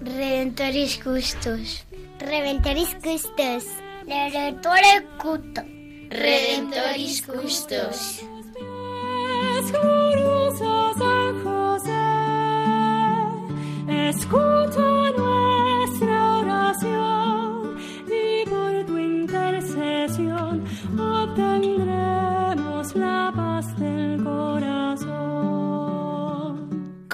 Redentoris Custos. Redentoris Custos. Redentore Cuto. Redentoris Custos. San José, escucha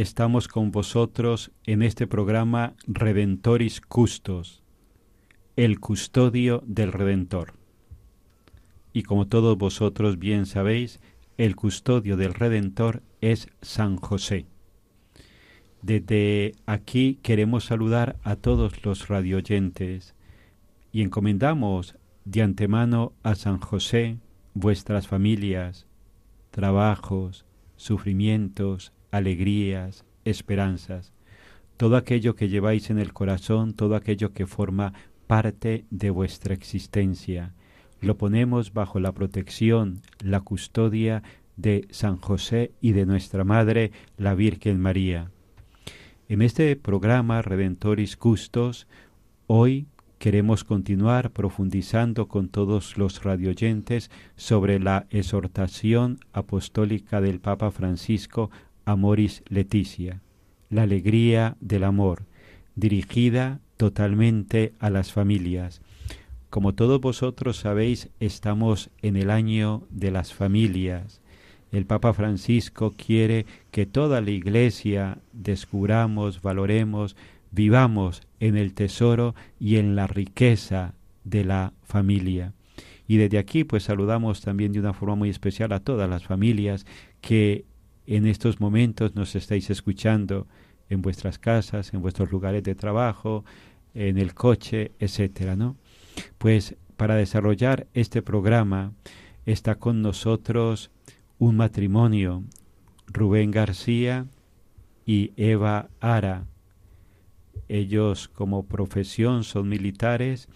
estamos con vosotros en este programa Redentoris Custos, el custodio del Redentor. Y como todos vosotros bien sabéis, el custodio del Redentor es San José. Desde aquí queremos saludar a todos los radioyentes y encomendamos de antemano a San José vuestras familias, trabajos, sufrimientos, alegrías, esperanzas, todo aquello que lleváis en el corazón, todo aquello que forma parte de vuestra existencia. Lo ponemos bajo la protección, la custodia de San José y de nuestra Madre, la Virgen María. En este programa Redentoris Custos, hoy queremos continuar profundizando con todos los radioyentes sobre la exhortación apostólica del Papa Francisco Amoris Leticia, la alegría del amor, dirigida totalmente a las familias. Como todos vosotros sabéis, estamos en el año de las familias. El Papa Francisco quiere que toda la Iglesia descubramos, valoremos, vivamos en el tesoro y en la riqueza de la familia. Y desde aquí pues saludamos también de una forma muy especial a todas las familias que en estos momentos nos estáis escuchando en vuestras casas, en vuestros lugares de trabajo, en el coche, etcétera, ¿no? Pues para desarrollar este programa está con nosotros un matrimonio, Rubén García y Eva Ara. Ellos como profesión son militares,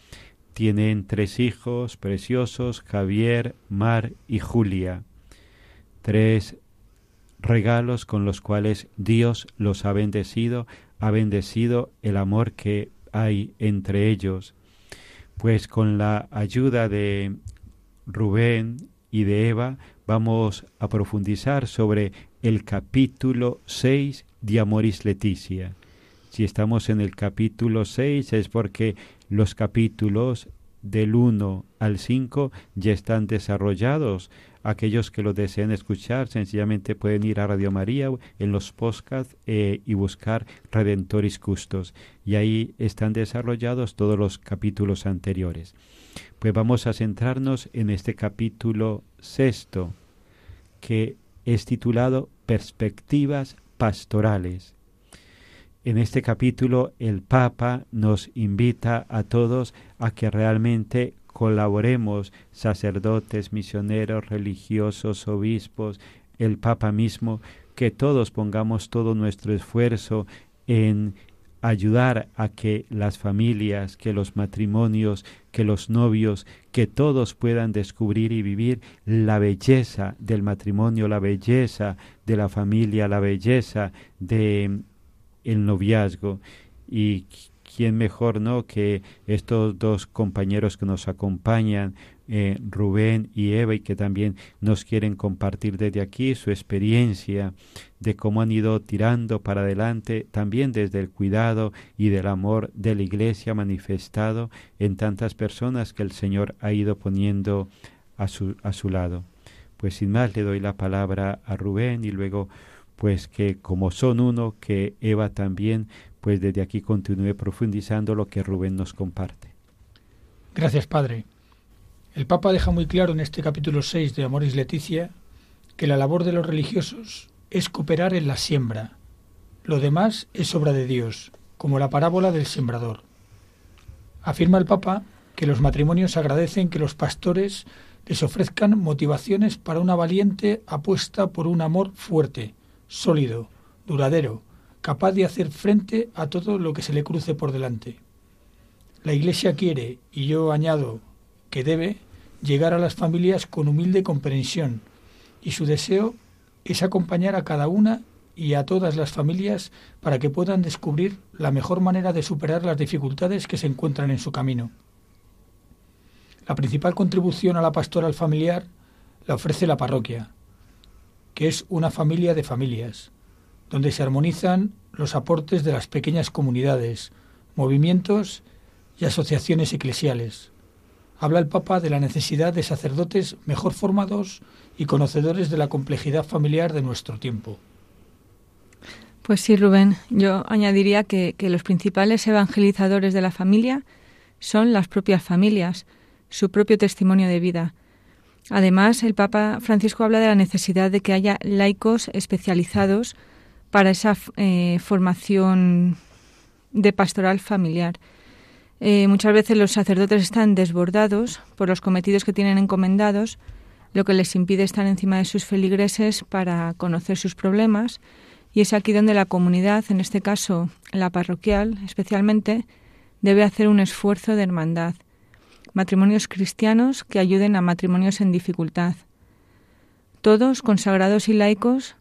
tienen tres hijos preciosos, Javier, Mar y Julia. Tres regalos con los cuales Dios los ha bendecido, ha bendecido el amor que hay entre ellos. Pues con la ayuda de Rubén y de Eva vamos a profundizar sobre el capítulo 6 de Amoris Leticia. Si estamos en el capítulo 6 es porque los capítulos del 1 al 5 ya están desarrollados. Aquellos que lo deseen escuchar sencillamente pueden ir a Radio María en los podcasts eh, y buscar Redentoris Custos. Y ahí están desarrollados todos los capítulos anteriores. Pues vamos a centrarnos en este capítulo sexto que es titulado Perspectivas pastorales. En este capítulo el Papa nos invita a todos a que realmente colaboremos, sacerdotes, misioneros, religiosos, obispos, el Papa mismo, que todos pongamos todo nuestro esfuerzo en ayudar a que las familias, que los matrimonios, que los novios, que todos puedan descubrir y vivir la belleza del matrimonio, la belleza de la familia, la belleza de el noviazgo. Y quién mejor no que estos dos compañeros que nos acompañan, eh, Rubén y Eva, y que también nos quieren compartir desde aquí su experiencia de cómo han ido tirando para adelante, también desde el cuidado y del amor de la Iglesia manifestado en tantas personas que el Señor ha ido poniendo a su, a su lado. Pues sin más le doy la palabra a Rubén y luego pues que como son uno, que Eva también, pues desde aquí continúe profundizando lo que Rubén nos comparte. Gracias, Padre. El Papa deja muy claro en este capítulo 6 de Amoris Leticia que la labor de los religiosos es cooperar en la siembra. Lo demás es obra de Dios, como la parábola del sembrador. Afirma el Papa que los matrimonios agradecen que los pastores les ofrezcan motivaciones para una valiente apuesta por un amor fuerte, sólido, duradero, capaz de hacer frente a todo lo que se le cruce por delante. La Iglesia quiere, y yo añado que debe, llegar a las familias con humilde comprensión, y su deseo es acompañar a cada una y a todas las familias para que puedan descubrir la mejor manera de superar las dificultades que se encuentran en su camino. La principal contribución a la pastoral familiar la ofrece la parroquia, que es una familia de familias, donde se armonizan los aportes de las pequeñas comunidades, movimientos y asociaciones eclesiales. Habla el Papa de la necesidad de sacerdotes mejor formados y conocedores de la complejidad familiar de nuestro tiempo. Pues sí, Rubén, yo añadiría que, que los principales evangelizadores de la familia son las propias familias, su propio testimonio de vida. Además, el Papa Francisco habla de la necesidad de que haya laicos especializados para esa eh, formación de pastoral familiar. Eh, muchas veces los sacerdotes están desbordados por los cometidos que tienen encomendados, lo que les impide estar encima de sus feligreses para conocer sus problemas, y es aquí donde la comunidad, en este caso la parroquial especialmente, debe hacer un esfuerzo de hermandad matrimonios cristianos que ayuden a matrimonios en dificultad. Todos, consagrados y laicos,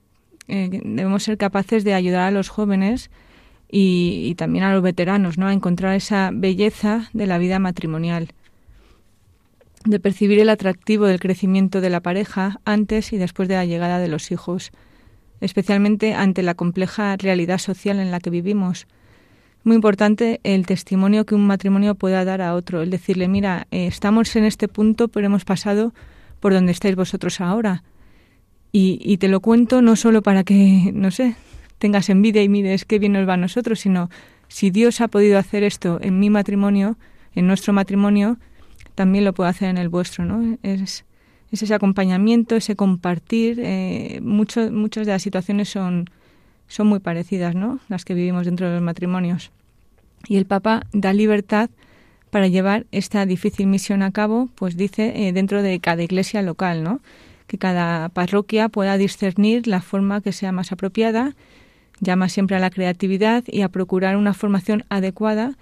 eh, debemos ser capaces de ayudar a los jóvenes y, también a los veteranos ¿no? a encontrar esa belleza de la vida matrimonial, de percibir el atractivo del crecimiento de la pareja antes y después de la llegada de los hijos, especialmente ante la compleja realidad social en la que vivimos muy importante el testimonio que un matrimonio pueda dar a otro, el decirle, mira, eh, estamos en este punto, pero hemos pasado por donde estáis vosotros ahora. Y, y, te lo cuento no solo para que, no sé, tengas envidia y mires qué bien nos va a nosotros, sino si Dios ha podido hacer esto en mi matrimonio, en nuestro matrimonio, también lo puede hacer en el vuestro, ¿no? Es, es ese acompañamiento, ese compartir. Eh, mucho, muchas de las situaciones son son muy parecidas, ¿no? Las que vivimos dentro de los matrimonios. Y el Papa da libertad para llevar esta difícil misión a cabo, pues dice, eh, dentro de cada iglesia local, ¿no? Que cada parroquia pueda discernir la forma que sea más apropiada, llama siempre a la creatividad y a procurar una formación adecuada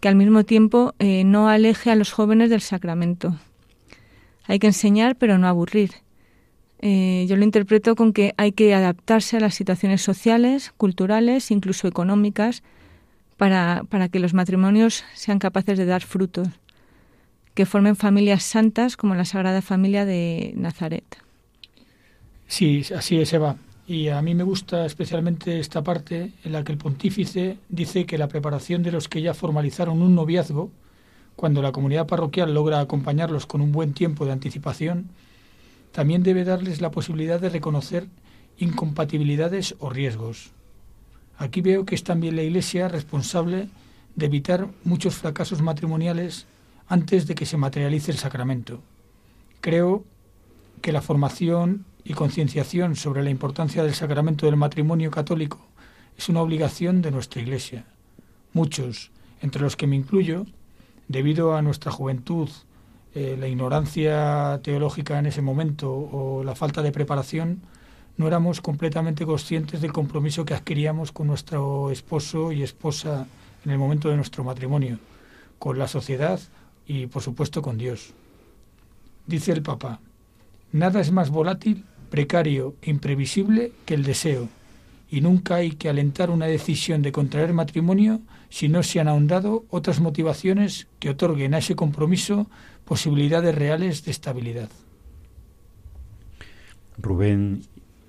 que al mismo tiempo eh, no aleje a los jóvenes del sacramento. Hay que enseñar, pero no aburrir. Eh, yo lo interpreto con que hay que adaptarse a las situaciones sociales, culturales, incluso económicas, para, para que los matrimonios sean capaces de dar frutos, que formen familias santas como la Sagrada Familia de Nazaret. Sí, así es, Eva. Y a mí me gusta especialmente esta parte en la que el pontífice dice que la preparación de los que ya formalizaron un noviazgo, cuando la comunidad parroquial logra acompañarlos con un buen tiempo de anticipación, también debe darles la posibilidad de reconocer incompatibilidades o riesgos. Aquí veo que es también la Iglesia responsable de evitar muchos fracasos matrimoniales antes de que se materialice el sacramento. Creo que la formación y concienciación sobre la importancia del sacramento del matrimonio católico es una obligación de nuestra Iglesia. Muchos, entre los que me incluyo, debido a nuestra juventud eh, la ignorancia teológica en ese momento o la falta de preparación, no éramos completamente conscientes del compromiso que adquiríamos con nuestro esposo y esposa en el momento de nuestro matrimonio, con la sociedad y, por supuesto, con Dios. Dice el Papa, nada es más volátil, precario e imprevisible que el deseo, y nunca hay que alentar una decisión de contraer matrimonio si no se han ahondado otras motivaciones que otorguen a ese compromiso posibilidades reales de estabilidad. Rubén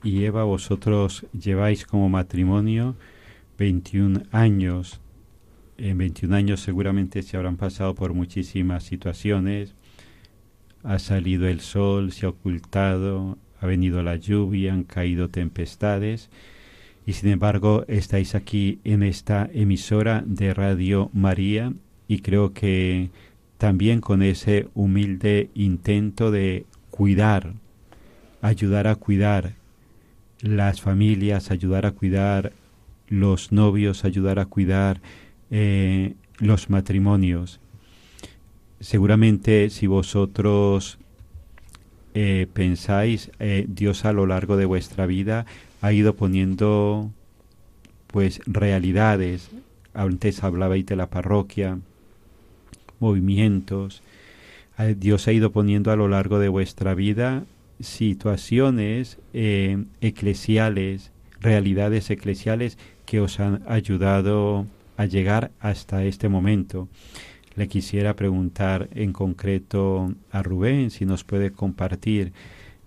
y Eva, vosotros lleváis como matrimonio 21 años. En 21 años seguramente se habrán pasado por muchísimas situaciones. Ha salido el sol, se ha ocultado, ha venido la lluvia, han caído tempestades. Y sin embargo estáis aquí en esta emisora de Radio María y creo que también con ese humilde intento de cuidar, ayudar a cuidar las familias, ayudar a cuidar los novios, ayudar a cuidar eh, los matrimonios. Seguramente si vosotros eh, pensáis, eh, Dios a lo largo de vuestra vida ha ido poniendo pues realidades. Antes hablabais de la parroquia, movimientos. Dios ha ido poniendo a lo largo de vuestra vida situaciones eclesiales, realidades eclesiales que os han ayudado a llegar hasta este momento. Le quisiera preguntar en concreto a Rubén si nos puede compartir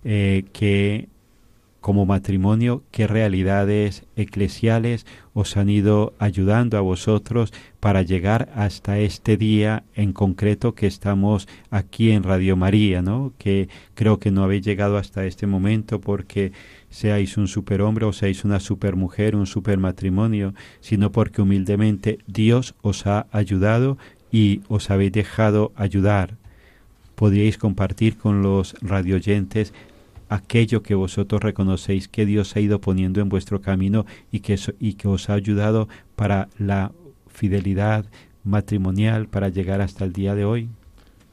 eh, qué como matrimonio, qué realidades eclesiales os han ido ayudando a vosotros para llegar hasta este día en concreto que estamos aquí en Radio María, ¿no? Que creo que no habéis llegado hasta este momento porque seáis un superhombre o seáis una supermujer, un supermatrimonio, sino porque humildemente Dios os ha ayudado y os habéis dejado ayudar. Podríais compartir con los radioyentes aquello que vosotros reconocéis que Dios ha ido poniendo en vuestro camino y que, y que os ha ayudado para la fidelidad matrimonial para llegar hasta el día de hoy?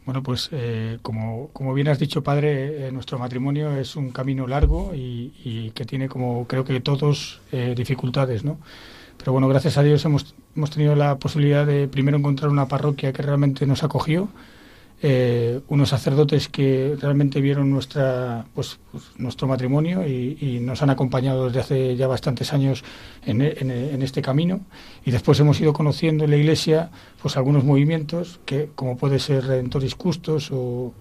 Bueno, pues eh, como, como, bien has dicho, padre, eh, nuestro matrimonio es un camino largo y, que tiene, como creo que todos, eh, dificultades, ¿no? Pero bueno, gracias a Dios hemos, hemos tenido la posibilidad de primero encontrar una parroquia que realmente nos acogió, eh, unos sacerdotes que realmente vieron nuestra, pues, pues nuestro matrimonio y, nos han acompañado desde hace ya bastantes años en, este camino. Y después hemos ido conociendo en la Iglesia pues algunos movimientos que, como puede ser Redentoris Custos o,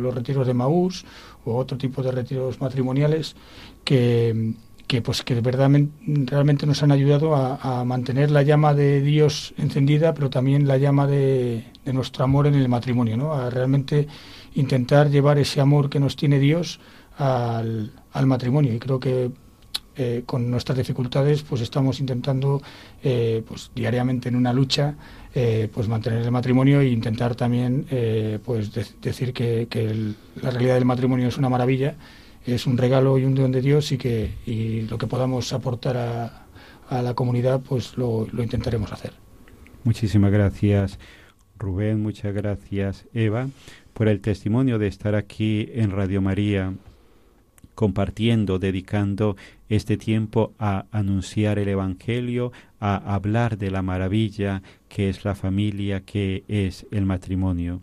los retiros de Maús o otro tipo de retiros matrimoniales que que pues que realmente nos han ayudado a, mantener la llama de Dios encendida, pero también la llama de, nuestro amor en el matrimonio, ¿no? A realmente intentar llevar ese amor que nos tiene Dios al, matrimonio. Y creo que eh, con nuestras dificultades, pues estamos intentando, eh, pues diariamente en una lucha, eh, pues mantener el matrimonio e intentar también, pues decir que la realidad del matrimonio es una maravilla es un regalo y un don de Dios y que y lo que podamos aportar a, a la comunidad pues lo, lo, intentaremos hacer. Muchísimas gracias Rubén, muchas gracias Eva por el testimonio de estar aquí en Radio María compartiendo, dedicando este tiempo a anunciar el Evangelio, a hablar de la maravilla que es la familia, que es el matrimonio.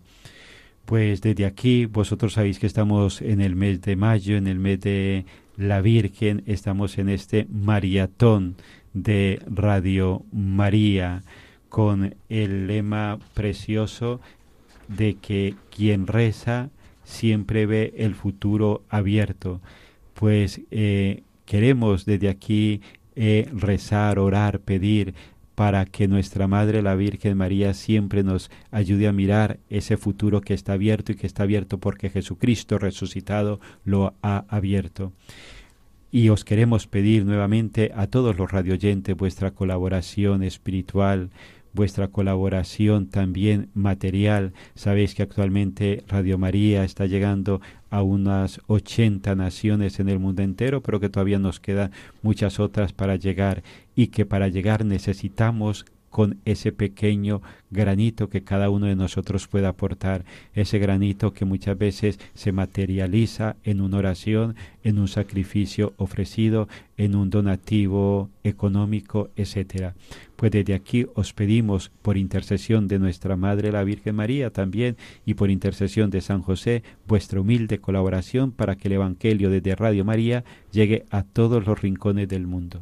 Pues desde aquí, vosotros sabéis que estamos en el mes de mayo, en el mes de la Virgen, estamos en este maratón de Radio María con el lema precioso de que quien reza siempre ve el futuro abierto. Pues eh, queremos desde aquí eh, rezar, orar, pedir para que nuestra Madre la Virgen María siempre nos ayude a mirar ese futuro que está abierto y que está abierto porque Jesucristo resucitado lo ha abierto. Y os queremos pedir nuevamente a todos los radioyentes vuestra colaboración espiritual, vuestra colaboración también material. Sabéis que actualmente Radio María está llegando a unas 80 naciones en el mundo entero, pero que todavía nos quedan muchas otras para llegar y que para llegar necesitamos con ese pequeño granito que cada uno de nosotros puede aportar, ese granito que muchas veces se materializa en una oración, en un sacrificio ofrecido, en un donativo económico, etcétera. Pues desde aquí os pedimos por intercesión de nuestra Madre la Virgen María también y por intercesión de San José vuestra humilde colaboración para que el Evangelio desde Radio María llegue a todos los rincones del mundo.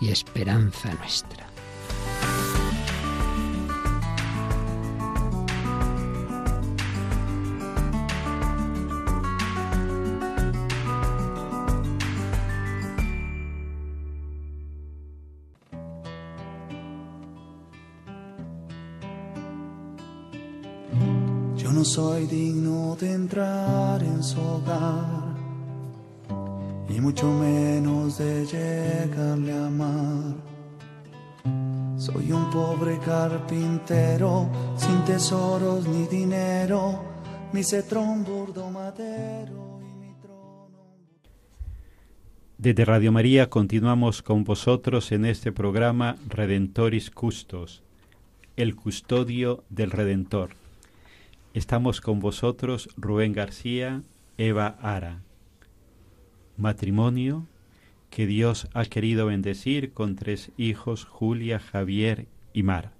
y esperanza nuestra. Yo no soy digno de entrar en su hogar, y mucho menos de llegarle a amar. Soy un pobre carpintero, sin tesoros ni dinero, mi cetrón burdo madero y mi trono. Desde Radio María continuamos con vosotros en este programa Redentoris Custos, el custodio del Redentor. Estamos con vosotros Rubén García, Eva Ara. Matrimonio que Dios ha querido bendecir con tres hijos, Julia, Javier y Mar.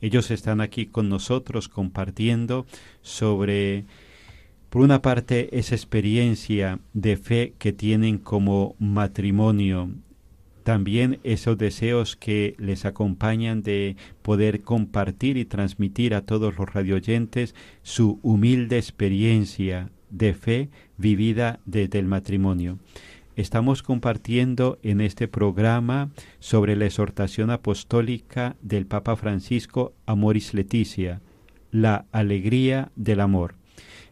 Ellos están aquí con nosotros compartiendo sobre, por una parte, esa experiencia de fe que tienen como matrimonio también esos deseos que les acompañan de poder compartir y transmitir a todos los radioyentes su humilde experiencia de fe vivida desde el matrimonio. Estamos compartiendo en este programa sobre la exhortación apostólica del Papa Francisco Amoris Leticia, la alegría del amor.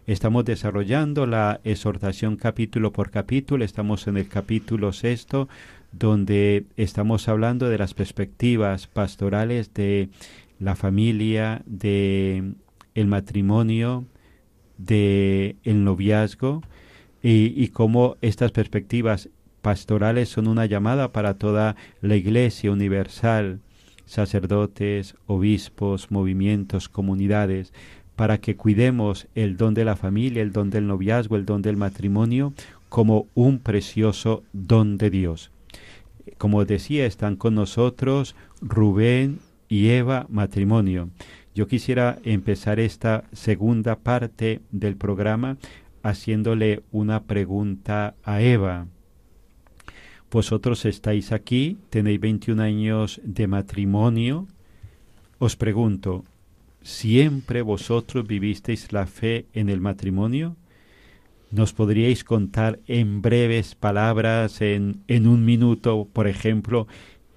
Estamos desarrollando la exhortación capítulo por capítulo, estamos en el capítulo sexto, donde estamos hablando de las perspectivas pastorales de la familia, de el matrimonio, de el noviazgo y, y cómo estas perspectivas pastorales son una llamada para toda la Iglesia universal, sacerdotes, obispos, movimientos, comunidades, para que cuidemos el don de la familia, el don del noviazgo, el don del matrimonio como un precioso don de Dios. Como decía, están con nosotros Rubén y Eva matrimonio. Yo quisiera empezar esta segunda parte del programa haciéndole una pregunta a Eva. Vosotros estáis aquí, tenéis 21 años de matrimonio. Os pregunto, ¿siempre vosotros vivisteis la fe en el matrimonio? ¿Nos podríais contar en breves palabras, en, en un minuto, por ejemplo,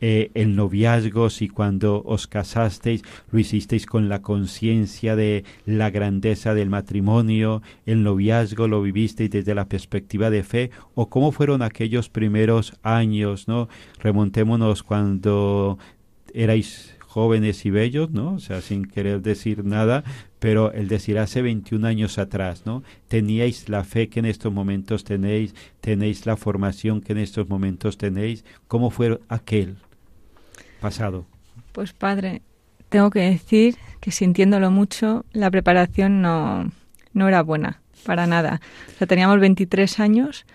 eh, el noviazgo, si cuando os casasteis lo hicisteis con la conciencia de la grandeza del matrimonio, el noviazgo lo vivisteis desde la perspectiva de fe, o cómo fueron aquellos primeros años, ¿no? Remontémonos cuando erais jóvenes y bellos, ¿no? O sea, sin querer decir nada, pero el decir hace 21 años atrás, ¿no? Teníais la fe que en estos momentos tenéis, tenéis la formación que en estos momentos tenéis. ¿Cómo fue aquel pasado? Pues padre, tengo que decir que sintiéndolo mucho, la preparación no, no era buena, para nada. O teníamos 23 años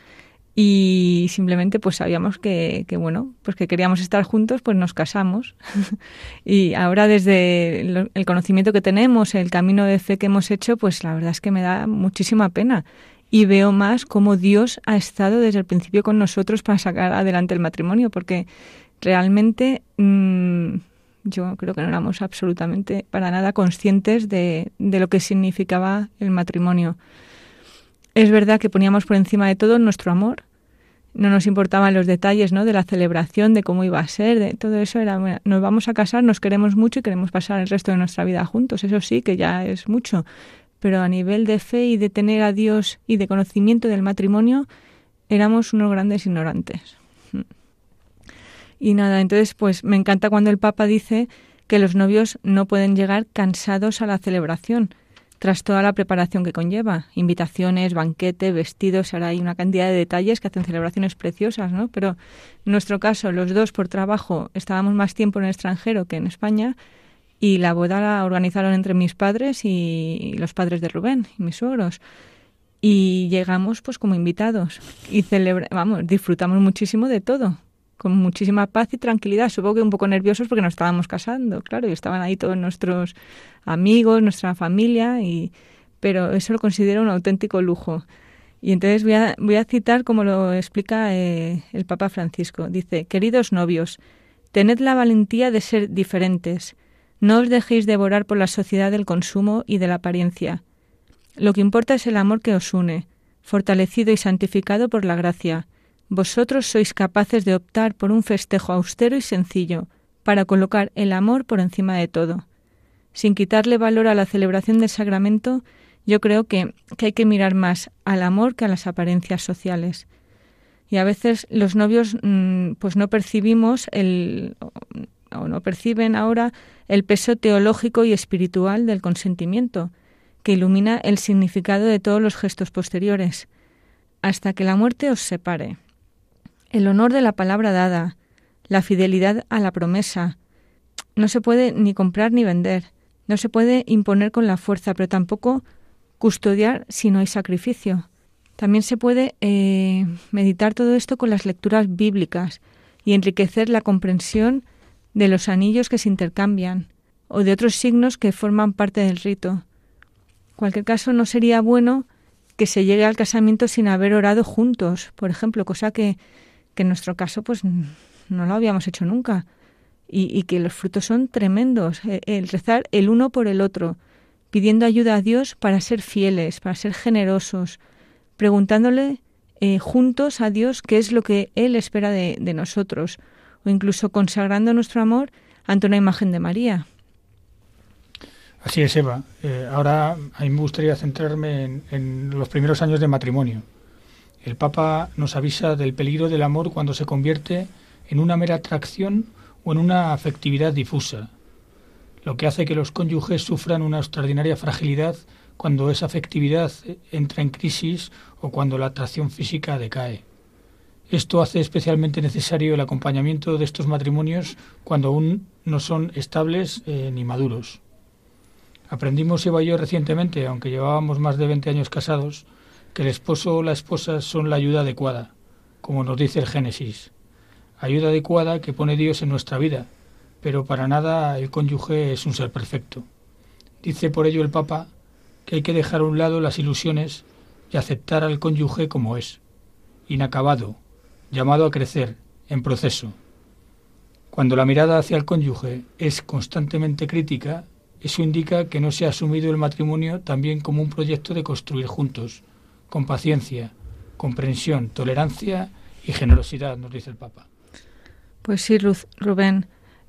y simplemente pues sabíamos que, que, bueno pues que queríamos estar juntos pues nos casamos y ahora desde el conocimiento que tenemos el camino de fe que hemos hecho pues la verdad es que me da muchísima pena y veo más cómo Dios ha estado desde el principio con nosotros para sacar adelante el matrimonio porque realmente mmm, yo creo que no éramos absolutamente para nada conscientes de, de lo que significaba el matrimonio. Es verdad que poníamos por encima de todo nuestro amor, no nos importaban los detalles ¿no? de la celebración, de cómo iba a ser, de todo eso era, bueno, nos vamos a casar, nos queremos mucho y queremos pasar el resto de nuestra vida juntos, eso sí, que ya es mucho, pero a nivel de fe y de tener a Dios y de conocimiento del matrimonio, éramos unos grandes ignorantes. Y nada, entonces pues me encanta cuando el Papa dice que los novios no pueden llegar cansados a la celebración, tras toda la preparación que conlleva, invitaciones, banquete, vestidos, ahora hay una cantidad de detalles que hacen celebraciones preciosas, ¿no? Pero en nuestro caso, los dos por trabajo estábamos más tiempo en el extranjero que en España y la boda la organizaron entre mis padres y los padres de Rubén y mis suegros. Y llegamos pues como invitados y celebra vamos, disfrutamos muchísimo de todo, con muchísima paz y tranquilidad. Supongo que un poco nerviosos porque nos estábamos casando, claro, y estaban ahí todos nuestros amigos, nuestra familia, y, pero eso lo considero un auténtico lujo. Y entonces voy a, voy a citar como lo explica eh, el Papa Francisco. Dice, queridos novios, tened la valentía de ser diferentes. No os dejéis devorar por la sociedad del consumo y de la apariencia. Lo que importa es el amor que os une, fortalecido y santificado por la gracia vosotros sois capaces de optar por un festejo austero y sencillo, para colocar el amor por encima de todo. Sin quitarle valor a la celebración del sacramento, yo creo que, que hay que mirar más al amor que a las apariencias sociales. Y a veces los novios mmm, pues no percibimos el o no perciben ahora el peso teológico y espiritual del consentimiento, que ilumina el significado de todos los gestos posteriores, hasta que la muerte os separe el honor de la palabra dada, la fidelidad a la promesa. No se puede ni comprar ni vender, no se puede imponer con la fuerza, pero tampoco custodiar si no hay sacrificio. También se puede eh, meditar todo esto con las lecturas bíblicas y enriquecer la comprensión de los anillos que se intercambian o de otros signos que forman parte del rito. En cualquier caso, no sería bueno que se llegue al casamiento sin haber orado juntos, por ejemplo, cosa que que en nuestro caso pues no lo habíamos hecho nunca y, y que los frutos son tremendos. El, el, rezar el uno por el otro, pidiendo ayuda a Dios para ser fieles, para ser generosos, preguntándole eh, juntos a Dios qué es lo que Él espera de, de nosotros, o incluso consagrando nuestro amor ante una imagen de María. Así es, Eva. Eh, ahora a mí me gustaría centrarme en, en los primeros años de matrimonio. El Papa nos avisa del peligro del amor cuando se convierte en una mera atracción o en una afectividad difusa, lo que hace que los cónyuges sufran una extraordinaria fragilidad cuando esa afectividad entra en crisis o cuando la atracción física decae. Esto hace especialmente necesario el acompañamiento de estos matrimonios cuando aún no son estables eh, ni maduros. Aprendimos Eva y yo recientemente, aunque llevábamos más de 20 años casados, que el esposo o la esposa son la ayuda adecuada, como nos dice el Génesis. Ayuda adecuada que pone Dios en nuestra vida, pero para nada el cónyuge es un ser perfecto. Dice por ello el Papa que hay que dejar a un lado las ilusiones y aceptar al cónyuge como es, inacabado, llamado a crecer, en proceso. Cuando la mirada hacia el cónyuge es constantemente crítica, eso indica que no se ha asumido el matrimonio también como un proyecto de construir juntos, con paciencia, comprensión, tolerancia y generosidad, nos dice el Papa. Pues sí, Rubén.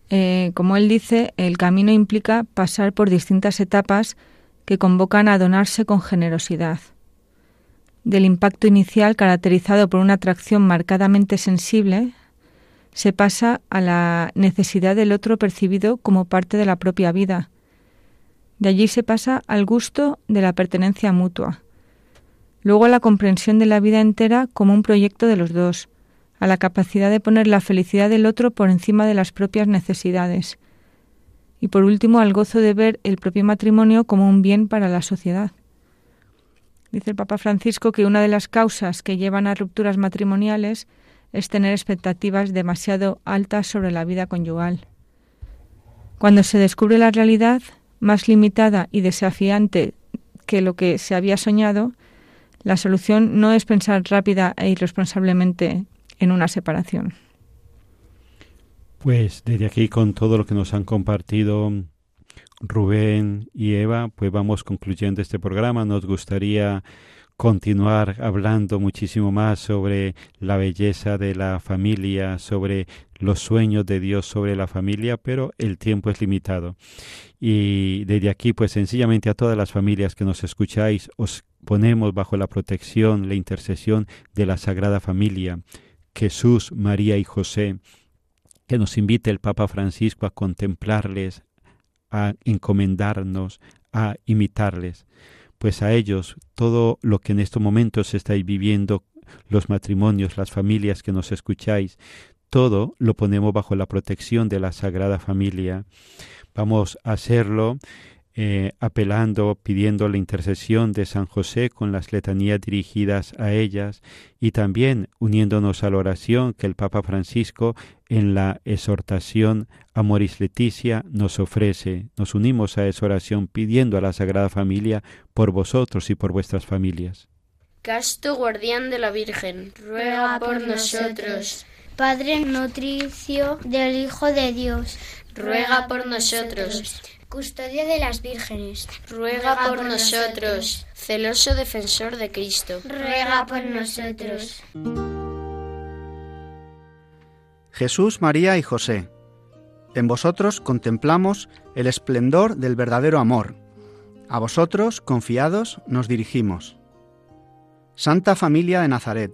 Eh, como él dice, el camino implica pasar por distintas etapas que convocan a donarse con generosidad. Del impacto inicial caracterizado por una atracción marcadamente sensible, se pasa a la necesidad del otro percibido como parte de la propia vida. De allí se pasa al gusto de la pertenencia mutua. Luego a la comprensión de la vida entera como un proyecto de los dos, a la capacidad de poner la felicidad del otro por encima de las propias necesidades. Y por último al gozo de ver el propio matrimonio como un bien para la sociedad. Dice el Papa Francisco que una de las causas que llevan a rupturas matrimoniales es tener expectativas demasiado altas sobre la vida conyugal. Cuando se descubre la realidad, más limitada y desafiante que lo que se había soñado, la solución no es pensar rápida e irresponsablemente en una separación. Pues desde aquí con todo lo que nos han compartido Rubén y Eva, pues vamos concluyendo este programa. Nos gustaría continuar hablando muchísimo más sobre la belleza de la familia, sobre los sueños de Dios sobre la familia, pero el tiempo es limitado. Y desde aquí, pues sencillamente a todas las familias que nos escucháis, os ponemos bajo la protección, la intercesión de la Sagrada Familia, Jesús, María y José, que nos invite el Papa Francisco a contemplarles, a encomendarnos, a imitarles pues a ellos todo lo que en estos momentos estáis viviendo, los matrimonios, las familias que nos escucháis, todo lo ponemos bajo la protección de la Sagrada Familia. Vamos a hacerlo eh, apelando, pidiendo la intercesión de San José con las letanías dirigidas a ellas y también uniéndonos a la oración que el Papa Francisco en la exhortación Amoris Leticia nos ofrece. Nos unimos a esa oración pidiendo a la Sagrada Familia por vosotros y por vuestras familias. Casto guardián de la Virgen, ruega por nosotros. Padre nutricio del Hijo de Dios, ruega por nosotros. Custodio de las vírgenes, ruega por nosotros. Celoso defensor de Cristo, ruega por nosotros. Jesús, María y José, en vosotros contemplamos el esplendor del verdadero amor. A vosotros, confiados, nos dirigimos. Santa Familia de Nazaret,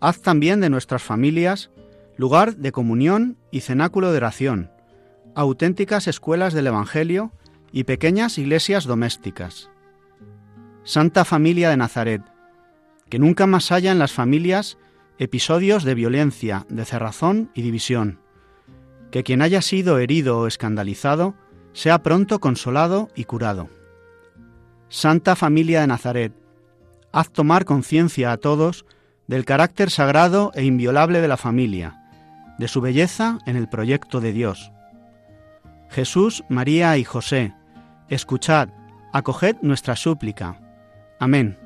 haz también de nuestras familias lugar de comunión y cenáculo de oración, auténticas escuelas del Evangelio y pequeñas iglesias domésticas. Santa Familia de Nazaret, que nunca más haya en las familias episodios de violencia, de cerrazón y división. Que quien haya sido herido o escandalizado sea pronto consolado y curado. Santa Familia de Nazaret, haz tomar conciencia a todos del carácter sagrado e inviolable de la familia, de su belleza en el proyecto de Dios. Jesús, María y José, escuchad, acoged nuestra súplica. Amén.